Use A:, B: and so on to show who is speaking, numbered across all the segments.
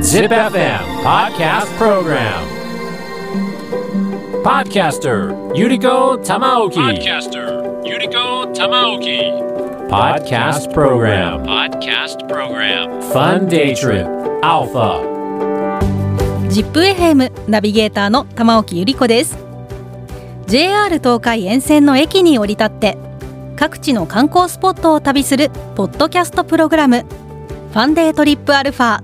A: Zip FM Podcast Program Podcaster Yuriko Tamaoki
B: Podcaster Yuriko Tamaoki
A: Podcast Program
B: Podcast Program
A: Fun Day Trip Alpha
C: ZIPFM ナビゲーターの玉置ゆり子です JR 東海沿線の駅に降り立って各地の観光スポットを旅するポッドキャストプログラムファンデートリップアルファ。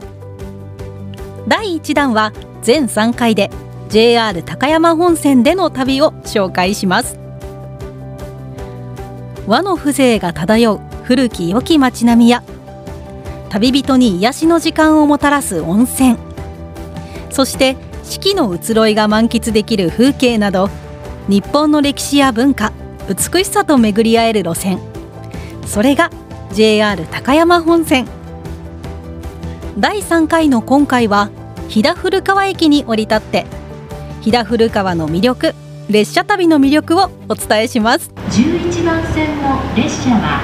C: 第1弾は全3回で JR 高山本線での旅を紹介します。和の風情が漂う古き良き街並みや旅人に癒しの時間をもたらす温泉。そして四季の移ろいが満喫できる風景など日本の歴史や文化美しさと巡り合える路線。それが JR 高山本線。第3回の今回は飛騨古川駅に降り立って飛騨古川の魅力列車旅の魅力をお伝えします。
D: 11番線の列車は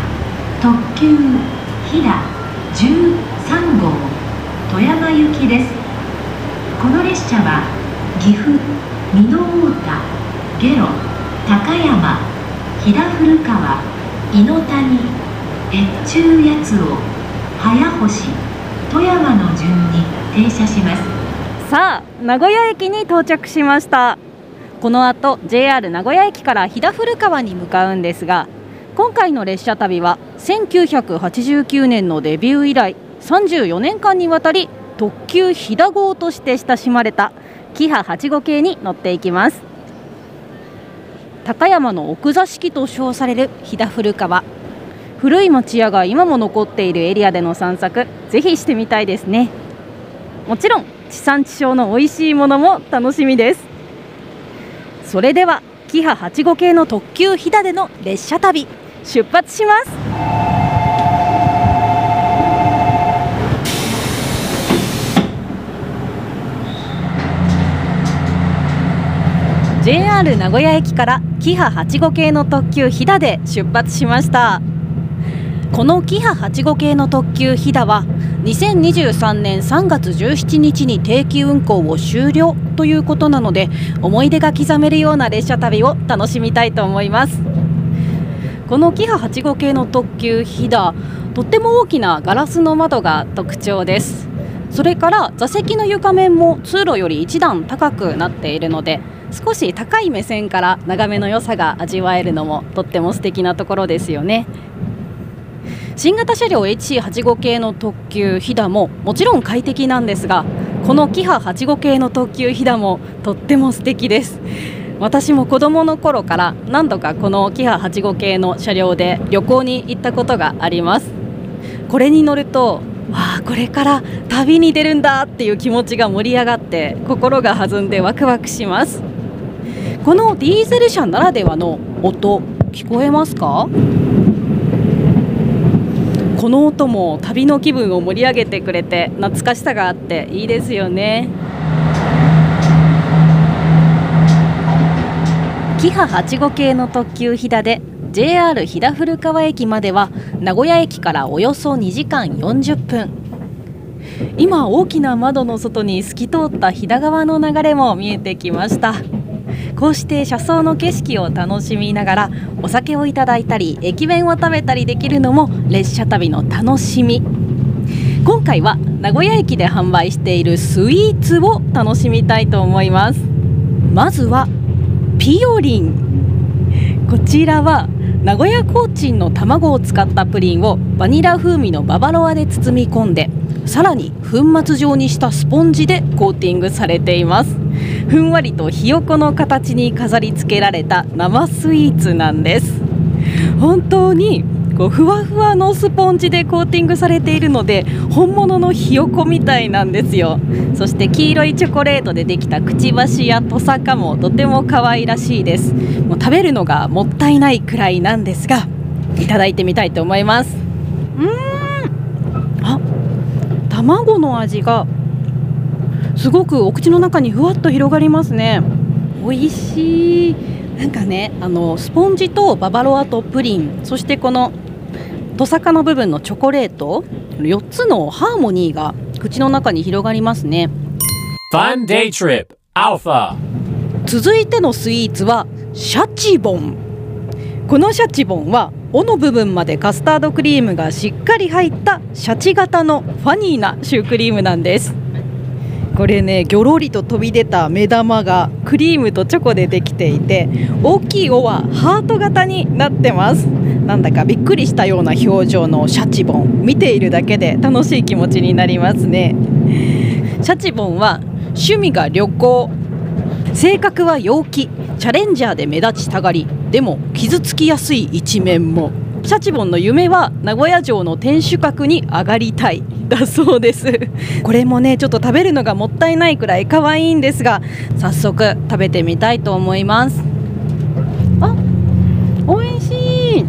D: 特急飛騨13号富山行きです。この列車は岐阜美濃太田下呂高山飛騨古川伊能谷越中八尾早星富山の順に停車します。
C: さあ名古屋駅に到着しました。この後 JR 名古屋駅から飛騨古川に向かうんですが今回の列車旅は1989年のデビュー以来34年間にわたり特急飛騨号として親しまれたキハ8号系に乗っていきます。高山の奥座敷と称される飛騨古川。古い町屋が今も残っているエリアでの散策ぜひしてみたいですね。もちろん地産地消の美味しいものも楽しみです。それではキハ8号系の特急飛騨での列車旅出発します。JR 名古屋駅からキハ8号系の特急飛騨で出発しました。このキハ8号系の特急飛騨は2023年3月17日に定期運行を終了ということなので思い出が刻めるような列車旅を楽しみたいと思います。このキハ8号系の特急飛騨とっても大きなガラスの窓が特徴です。それから座席の床面も通路より一段高くなっているので少し高い目線から眺めの良さが味わえるのもとっても素敵なところですよね。新型車両 HC85 系の特急飛騨ももちろん快適なんですがこのキハ85系の特急飛騨もとっても素敵です。私も子供の頃から何度かこのキハ85系の車両で旅行に行ったことがあります。これに乗るとわあこれから旅に出るんだっていう気持ちが盛り上がって心が弾んでワクワクします。このディーゼル車ならではの音聞こえますか？この音も旅の気分を盛り上げてくれて懐かしさがあっていいですよね。キハ8号系の特急飛騨で JR 飛騨古川駅までは名古屋駅からおよそ2時間40分。今大きな窓の外に透き通った飛騨川の流れも見えてきました。こうして車窓の景色を楽しみながらお酒をいただいたり駅弁を食べたりできるのも列車旅の楽しみ。今回は名古屋駅で販売しているスイーツを楽しみたいと思います。まずはピオリン。こちらは名古屋コーチンの卵を使ったプリンをバニラ風味のババロアで包み込んでさらに粉末状にしたスポンジでコーティングされています。ふんわりとひよこの形に飾り付けられた生スイーツなんです。本当にこうふわふわのスポンジでコーティングされているので本物のひよこみたいなんですよ。そして黄色いチョコレートでできたくちばしやトサカもとても可愛らしいです。もう食べるのがもったいないくらいなんですがいただいてみたいと思います。うーん。あ卵の味がすごくお口の中にふわっと広がりますね。美味しい。なんかねあのスポンジとババロアとプリンそしてこのトサカの部分のチョコレート4つのハーモニーが口の中に広がりますね。
A: Fun Day Trip Alpha.
C: 続いてのスイーツはシャチボン。このシャチボンは尾の部分までカスタードクリームがしっかり入ったシャチ型のファニーなシュークリームなんですこれねぎょろりと飛び出た目玉がクリームとチョコでできていて大きい尾はハート型になってます。なんだかびっくりしたような表情のシャチボン。見ているだけで楽しい気持ちになりますね。シャチボンは趣味が旅行。性格は陽気。チャレンジャーで目立ちたがり。でも傷つきやすい一面も。シャチボンの夢は名古屋城の天守閣に上がりたい。だそうです。これもねちょっと食べるのがもったいないくらい可愛いんですが早速食べてみたいと思います。あ美味しい。うん。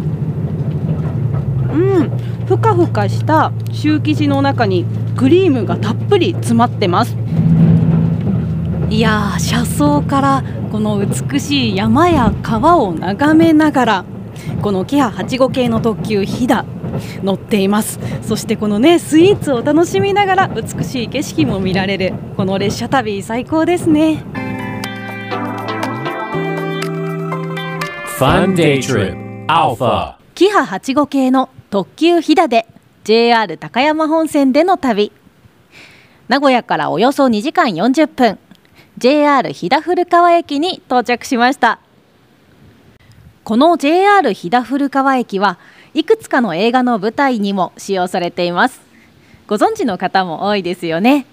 C: ふかふかしたシュー生地の中にクリームがたっぷり詰まってます。いやー車窓からこの美しい山や川を眺めながらこのキハ8号系の特急ひだ乗っています。そしてこのねスイーツを楽しみながら美しい景色も見られるこの列車旅最高ですね。
A: Fun Day Trip Alpha.
C: キハ8号系の特急ひだで JR 高山本線での旅。名古屋からおよそ2時間40分 JR 飛騨古川駅に到着しました。この JR 飛騨古川駅はいくつかの映画の舞台にも使用されています。ご存知の方も多いですよね。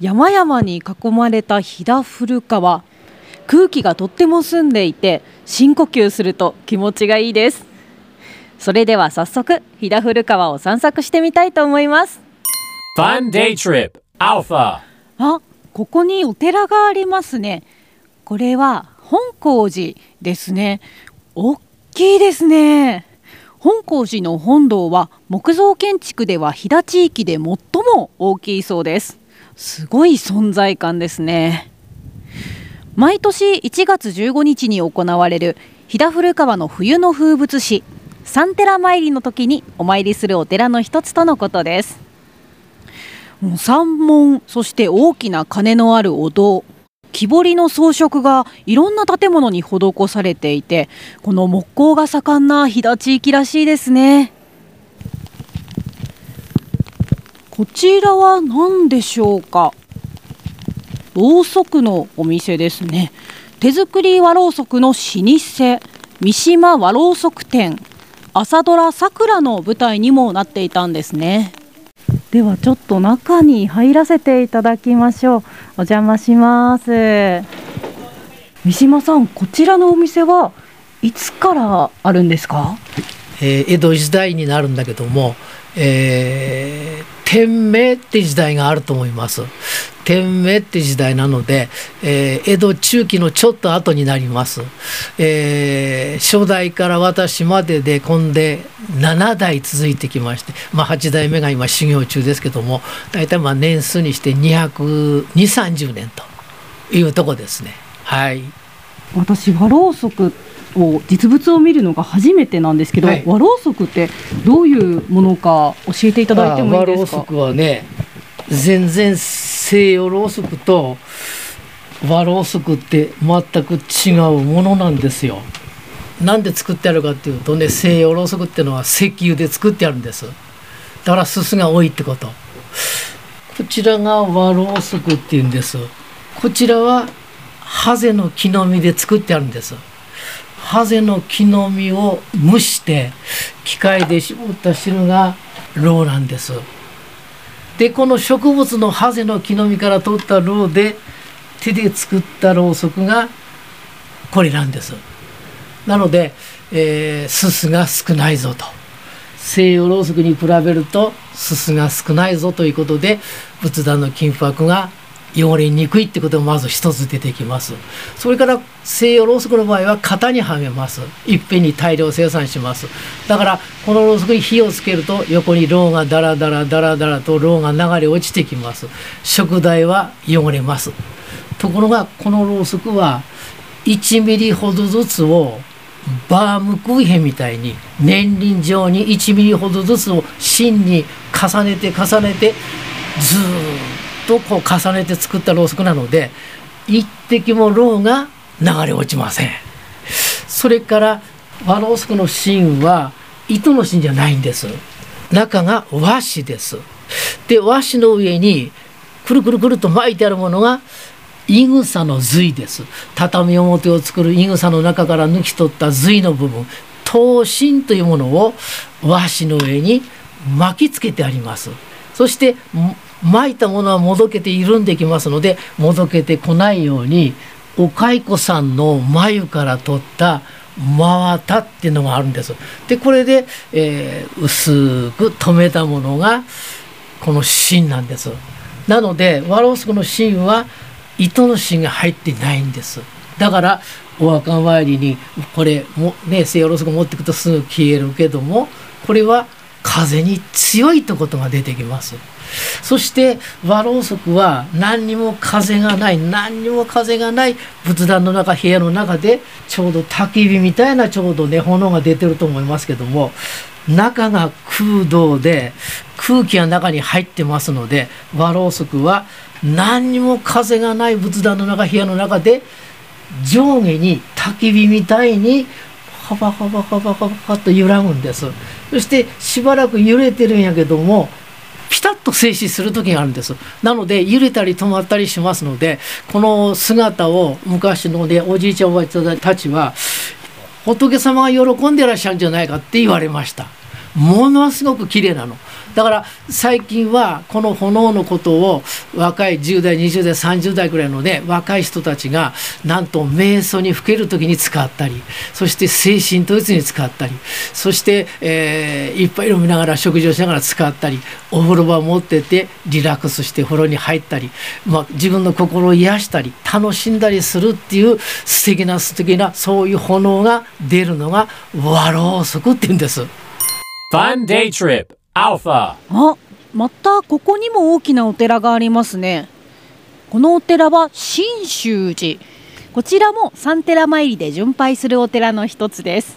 C: 山々に囲まれた飛騨古川。空気がとっても澄んでいて深呼吸すると気持ちがいいです。それでは早速飛騨古川を散策してみたいと思います。
A: Fun Day Trip Alpha.
C: あここにお寺がありますね。これは本光寺ですね。大きいですね本光寺の本堂は木造建築では飛騨地域で最も大きいそうです。すごい存在感ですね。毎年1月15日に行われる飛騨古川の冬の風物詩三寺参りの時にお参りするお寺の一つとのことです。もう山門そして大きな鐘のあるお堂。木彫りの装飾がいろんな建物に施されていてこの木工が盛んな飛騨地域らしいですね。こちらは何でしょうか？ろうそくのお店ですね。手作り和ろうそくの老舗三島和ろうそく店。朝ドラさくらの舞台にもなっていたんですね。ではちょっと中に入らせていただきましょう。お邪魔します。三島さんこちらのお店はいつからあるんですか？
E: えー江戸時代になるんだけども、えー天明って時代があると思います。天明って時代なので、えー江戸中期のちょっと後になります、えー初代から私までで今で7代続いてきまして、まあ、8代目が今修行中ですけども大体まあ年数にして22030年というとこですね。はい。
C: 私和ろうそくを実物を見るのが初めてなんですけど、
E: はい。
C: 和ろうそくってどういうものか教えていただいてもいいですか？
E: 和ろうそくはね全然西洋ろうそくと和ろうそくって全く違うものなんですよ。なんで作ってあるかっていうとね西洋ろうそくっていうのは石油で作ってあるんです。だからすすが多いってこと。こちらが和ろうそくっていうんです。こちらはハゼの木の実で作ってあるんです。ハゼの木の実を蒸して機械で絞った汁がろうなんです。でこの植物のハゼの木の実から取ったろうで手で作ったろうそくがこれなんです。なので、えー、すすが少ないぞと西洋ろうそくに比べるとすすが少ないぞということで仏壇の金箔が汚れにくいってことがまず一つ出てきます。それから西洋ろうそくの場合は型にはめます。いっぺんに大量生産します。だからこのろうそくに火をつけると横にろうがダラダラダラダラとろうが流れ落ちてきます。食材は汚れます。ところがこのろうそくは1ミリほどずつをバームクーヘンみたいに年輪状に1ミリほどずつを芯に重ねて重ねてずーっとこう重ねて作ったろうそくなので一滴もろうが流れ落ちません。それから和ろうそくの芯は糸の芯じゃないんです。中が和紙です。で和紙の上にくるくるくると巻いてあるものがいぐさの髄です。畳表を作るいぐさの中から抜き取った髄の部分。刀身というものを和紙の上に巻きつけてあります。そして巻いたものはもどけて緩んできますのでもどけてこないようにお蚕さんの眉から取った真綿っていうのがあるんです。でこれで、えー、薄く留めたものがこの芯なんです。なので和ろうそくの芯は糸の芯が入ってないんです。だからお墓参りにこれもね西洋ろうそく持っていくとすぐ消えるけどもこれは風に強いということが出てきます。そして和ろうそくは何にも風がない何にも風がない仏壇の中部屋の中でちょうど焚き火みたいなちょうどね炎が出てると思いますけども中が空洞で空気が中に入ってますので和ろうそくは何にも風がない仏壇の中部屋の中で上下に焚き火みたいにハバハバハバハバハと揺らぐんです。そしてしばらく揺れてるんやけどもピタッと静止する時があるんです。なので揺れたり止まったりしますのでこの姿を昔のねおじいちゃんおばあちゃんたちは仏様が喜んでらっしゃるんじゃないかって言われました。ものすごく綺麗なの。だから最近はこの炎のことを若い10代20代30代ぐらいのね若い人たちがなんと瞑想にふける時に使ったりそして精神統一に使ったりそして、えー、いっぱい飲みながら食事をしながら使ったりお風呂場を持っててリラックスして風呂に入ったり、まあ、自分の心を癒したり楽しんだりするっていう素敵な素敵なそういう炎が出るのが和ろうそくって言うんです。
A: Fun Day Trip Alpha
C: あまたここにも大きなお寺がありますね。このお寺は信州寺。こちらも三寺参りで巡拝するお寺の一つです。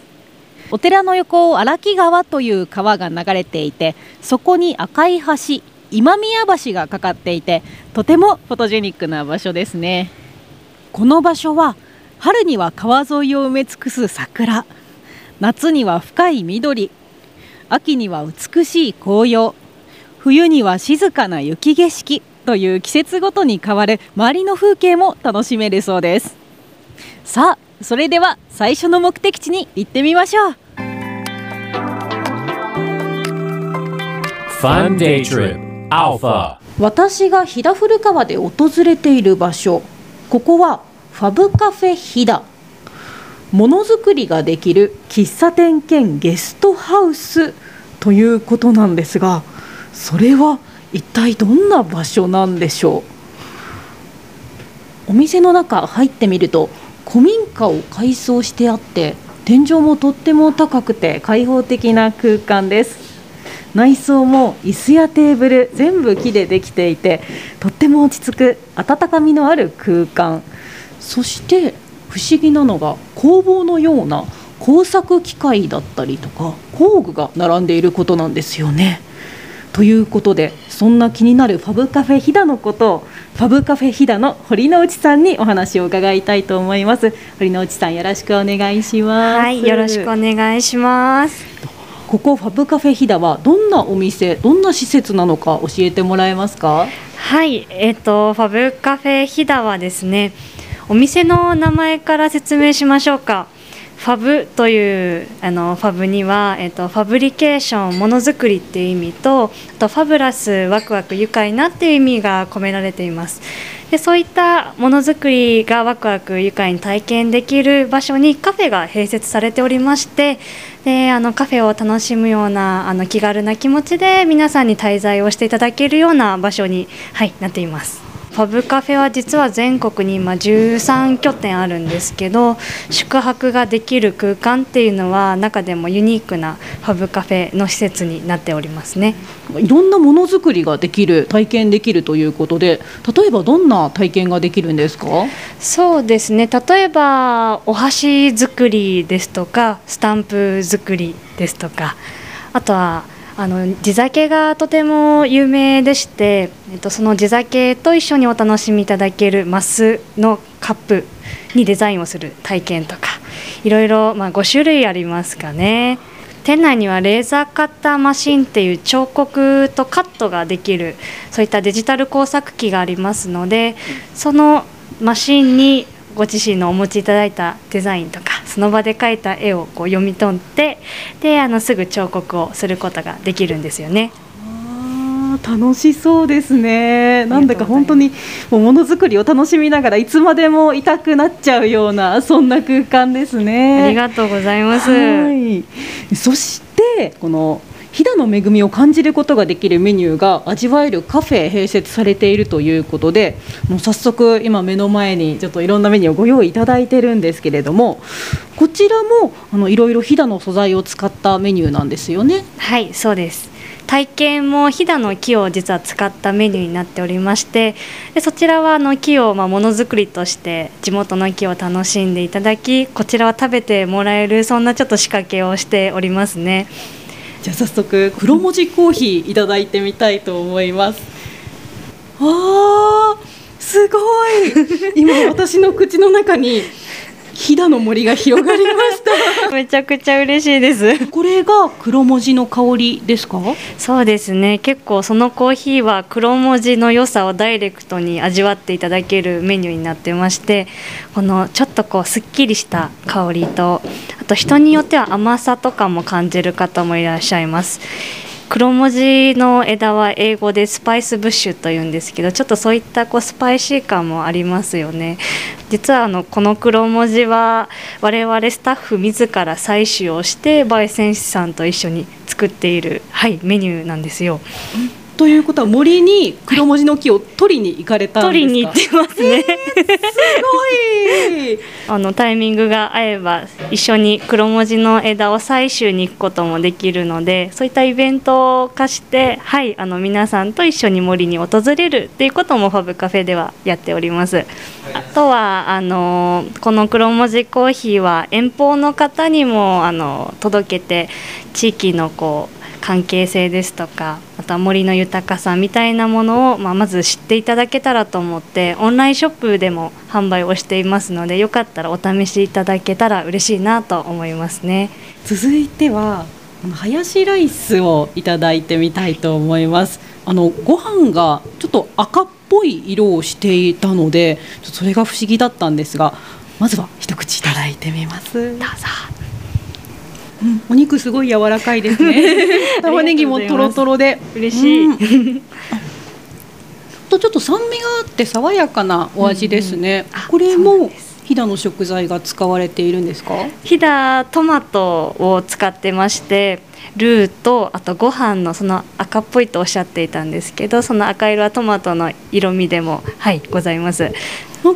C: お寺の横を荒木川という川が流れていてそこに赤い橋今宮橋がかかっていてとてもフォトジェニックな場所ですね。この場所は春には川沿いを埋め尽くす桜。夏には深い緑。秋には美しい紅葉。冬には静かな雪景色。という季節ごとに変わる周りの風景も楽しめるそうです。さあそれでは最初の目的地に行ってみましょう。
A: Fun Day Trip. Alpha.
C: 私が飛騨古川で訪れている場所。ここはファブカフェ飛騨ものづくりができる喫茶店兼ゲストハウスということなんですがそれは一体どんな場所なんでしょう？お店の中入ってみると古民家を改装してあって天井もとっても高くて開放的な空間です。内装も椅子やテーブル全部木でできていてとっても落ち着く温かみのある空間。そして不思議なのが工房のような工作機械だったりとか工具が並んでいることなんですよね。ということでそんな気になるファブカフェ飛騨のことをファブカフェ飛騨の堀之内さんにお話を伺いたいと思います。堀之内さんよろしくお願いします。
F: はいよろしくお願いします。
C: ここファブカフェ飛騨はどんなお店どんな施設なのか教えてもらえますか？
F: はいえっ、ー、とファブカフェ飛騨はですねお店の名前から説明しましょうか。ファブというあのファブには、えっと、ファブリケーションものづくりっていう意味とあとファブラスワクワク愉快なっていう意味が込められていますでそういったものづくりがワクワク愉快に体験できる場所にカフェが併設されておりましてであのカフェを楽しむようなあの気軽な気持ちで皆さんに滞在をしていただけるような場所に、はい、なっていますファブカフェは実は全国に今13拠点あるんですけど宿泊ができる空間っていうのは中でもユニークなファブカフェの施設になっておりますね。
C: いろんなものづくりができる体験できるということで例えばどんな体験ができるんですか？
F: そうですね。例えばお箸作りですとかスタンプ作りですとかあとはあの地酒がとても有名でして、えっと、その地酒と一緒にお楽しみいただけるマスのカップにデザインをする体験とかいろいろ、まあ、5種類ありますかね。店内にはレーザーカッターマシンっていう彫刻とカットができるそういったデジタル工作機がありますのでそのマシンにご自身のお持ちいただいたデザインとかその場で描いた絵をこう読み取ってであのすぐ彫刻をすることができるんですよね。
C: 楽しそうですね。なんだか本当にもうものづくりを楽しみながらいつまでもいたくなっちゃうようなそんな空間ですね。
F: ありがとうございます。
C: はい。そしてこの飛騨の恵みを感じることができるメニューが味わえるカフェ併設されているということでもう早速今目の前にちょっといろんなメニューをご用意いただいてるんですけれどもこちらもあのいろいろ飛騨の素材を使ったメニューなんですよね？
F: はいそうです体験も飛騨の木を実は使ったメニューになっておりましてでそちらはあの木をまあものづくりとして地元の木を楽しんでいただきこちらは食べてもらえるそんなちょっと仕掛けをしておりますね
C: じゃあ早速黒文字コーヒーいただいてみたいと思います。あーすごい今私の口の中に飛騨の森が広がりました。
F: めちゃくちゃ嬉しいです
C: これが黒文字の香りですか？
F: そうですね結構そのコーヒーは黒文字の良さをダイレクトに味わっていただけるメニューになってましてこのちょっとこうすっきりした香りとあと人によっては甘さとかも感じる方もいらっしゃいます黒文字の枝は英語でスパイスブッシュというんですけどちょっとそういったこうスパイシー感もありますよね。実はあのこの黒文字は我々スタッフ自ら採取をして焙煎師さんと一緒に作っている、はい、メニューなんですよ。
C: ということは森に黒文字の木を取りに行かれたんですか？
F: 取りに行ってますね
C: すごい。
F: あのタイミングが合えば一緒に黒文字の枝を採取に行くこともできるのでそういったイベント化して、はい、あの皆さんと一緒に森に訪れるっていうこともファブカフェではやっております。あとはあのこの黒文字コーヒーは遠方の方にもあの届けて地域のこう関係性ですとかあとは森の豊かさみたいなものを、まあ、まず知っていただけたらと思ってオンラインショップでも販売をしていますのでよかったらお試しいただけたら嬉しいなと思いますね。
C: 続いてはハヤシライスをいただいてみたいと思います。あのご飯がちょっと赤っぽい色をしていたので、それが不思議だったんですが、まずは一口いただいてみます。
F: どうぞ
C: うんお肉すごい柔らかいですね。玉ねぎもとろとろで
F: 嬉しい、
C: うんとちょっと酸味があって爽やかなお味ですね。これも飛騨の食材が使われているんですか？
F: 飛騨トマトを使ってましてルーとあとご飯のその赤っぽいとおっしゃっていたんですけどその赤色はトマトの色味でもはいございます
C: あ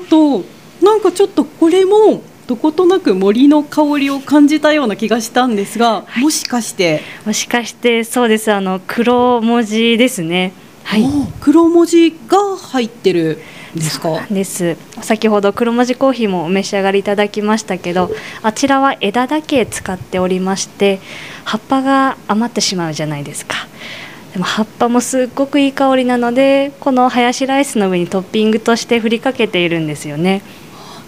C: となんかちょっとこれもどことなく森の香りを感じたような気がしたんですが、もしかして、
F: もしかしてそうです。あの黒文字ですね。はい。
C: お黒文字が入ってるんですか？
F: です。先ほど黒文字コーヒーもお召し上がりいただきましたけどあちらは枝だけ使っておりまして葉っぱが余ってしまうじゃないですか。でも葉っぱもすっごくいい香りなのでこのハヤシライスの上にトッピングとして振りかけているんですよね。で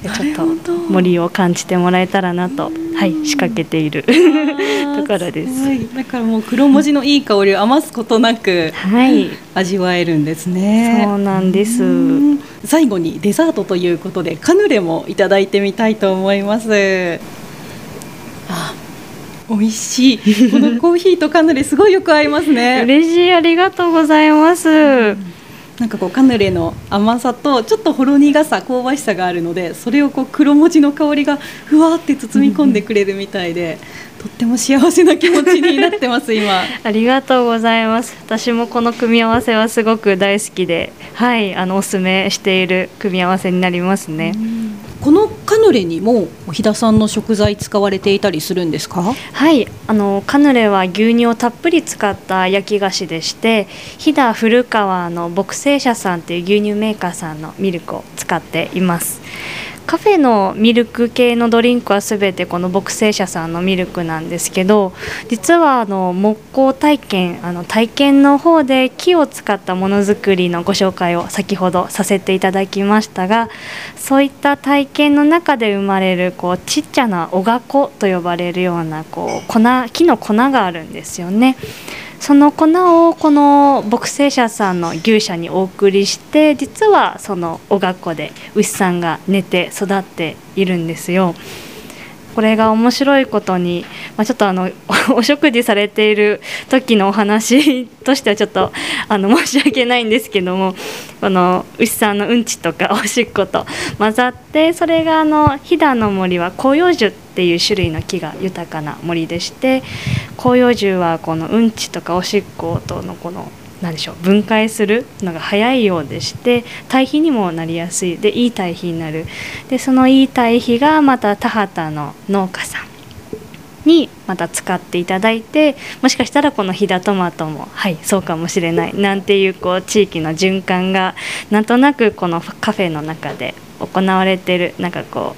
F: ちょっと森を感じてもらえたらなと、はい、仕掛けているところです
C: ごいだからもう黒文字のいい香りを余すことなく
F: はい
C: 味わえるんですね。
F: そうなんです
C: うん最後にデザートということでカヌレもいただいてみたいと思います。あ、美味しい。このコーヒーとカヌレすごいよく合いますね。
F: 嬉しいありがとうございます、
C: なんかこうカヌレの甘さとちょっとほろ苦さ香ばしさがあるのでそれをこう黒文字の香りがふわって包み込んでくれるみたいでとっても幸せな気持ちになってます今。
F: ありがとうございます。私もこの組み合わせはすごく大好きではいあのおすすめしている組み合わせになりますね、
C: このカヌレにも飛田さんの食材使われていたりするんですか？
F: はいあのカヌレは牛乳をたっぷり使った焼き菓子でして飛騨古川の牧製社さんっていう牛乳メーカーさんのミルクを使っています。カフェのミルク系のドリンクはすべてこの牧生社さんのミルクなんですけど実はあの木工体験あの体験の方で木を使ったものづくりのご紹介を先ほどさせていただきましたがそういった体験の中で生まれるこうちっちゃなおがこと呼ばれるようなこう粉木の粉があるんですよね。その粉をこの牧生者さんの牛舎にお送りして実はそのお学校で牛さんが寝て育っているんですよ。これが面白いことに、まあ、ちょっとあの お食事されている時のお話としてはちょっとあの申し訳ないんですけどもこの牛さんのうんちとか おしっこと混ざってそれがあの飛騨の森は広葉樹っていう種類の木が豊かな森でして広葉樹はこのうんちとかおしっことのこの何でしょう。分解するのが早いようでして堆肥にもなりやすい。でいい堆肥になるでそのいい堆肥がまた田畑の農家さんにまた使っていただいてもしかしたらこの飛騨トマトもはいそうかもしれない。なんていうこう地域の循環がなんとなくこのカフェの中で行われてるなんかこ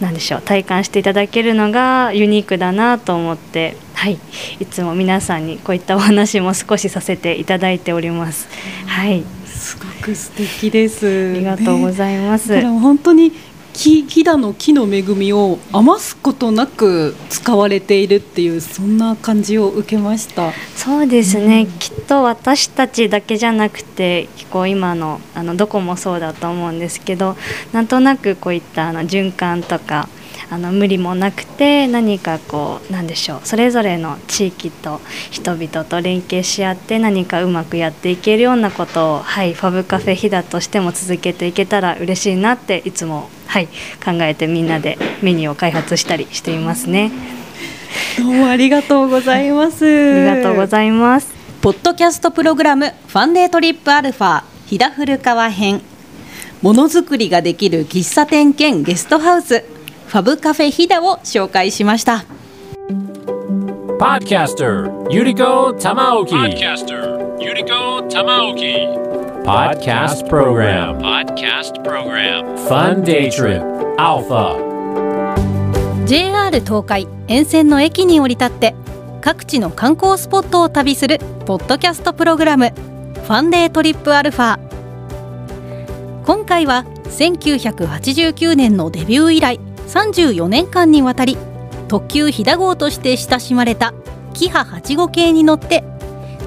F: うなんでしょう体感していただけるのがユニークだなと思ってはいいつも皆さんにこういったお話も少しさせていただいております。はい
C: すごく素敵です
F: ありがとうございます。
C: だから本当に木飛騨の木の恵みを余すことなく使われているっていうそんな感じを受けました。
F: そうですね、きっと私たちだけじゃなくてこう今のあのどこもそうだと思うんですけどなんとなくこういったあの循環とかあの無理もなくて何かこうなんでしょうそれぞれの地域と人々と連携し合って何かうまくやっていけるようなことを、はい、ファブカフェ飛騨としても続けていけたら嬉しいなっていつも、はい、考えてみんなでメニューを開発したりしていますね。
C: どうもありがとうございます。
F: ありがとうございます。
C: ポッドキャストプログラムファンデートリップアルファ飛騨古川編ものづくりができる喫茶店兼ゲストハウスファブカフェ飛騨を紹介しました
A: Podcaster Yuriko Tamaoki.
B: Podcaster Yuriko Tamaoki.
A: Podcast Program.
B: Podcast Program.
A: Fun Day Trip Alpha.
C: JR 東海沿線の駅に降り立って各地の観光スポットを旅するポッドキャストプログラムファンデートリップアルファ今回は1989年のデビュー以来34年間にわたり特急ひだ号として親しまれたキハ8号系に乗って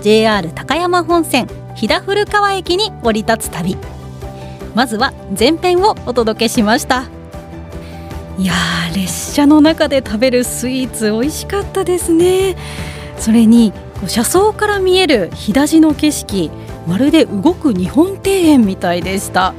C: JR 高山本線飛騨古川駅に降り立つ旅。まずは前編をお届けしました。いやー列車の中で食べるスイーツ美味しかったですね。それにこう車窓から見える日出しの景色まるで動く日本庭園みたいでした。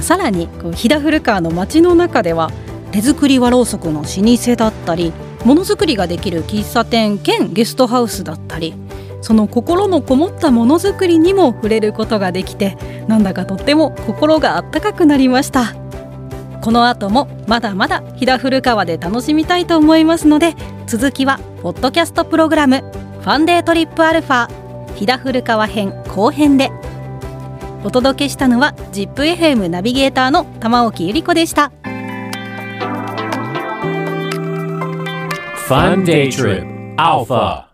C: さらにこう飛騨古川の街の中では手作り和ろうそくの老舗だったりものづくりができる喫茶店兼ゲストハウスだったりその心のこもったものづくりにも触れることができてなんだかとっても心があったかくなりました。この後もまだまだ飛騨古川で楽しみたいと思いますので続きはポッドキャストプログラムファンデートリップアルファ飛騨古川編後編で。お届けしたのは ZIPFM ナビゲーターの玉置ゆり子でした。
A: Fun Day Trip Alpha.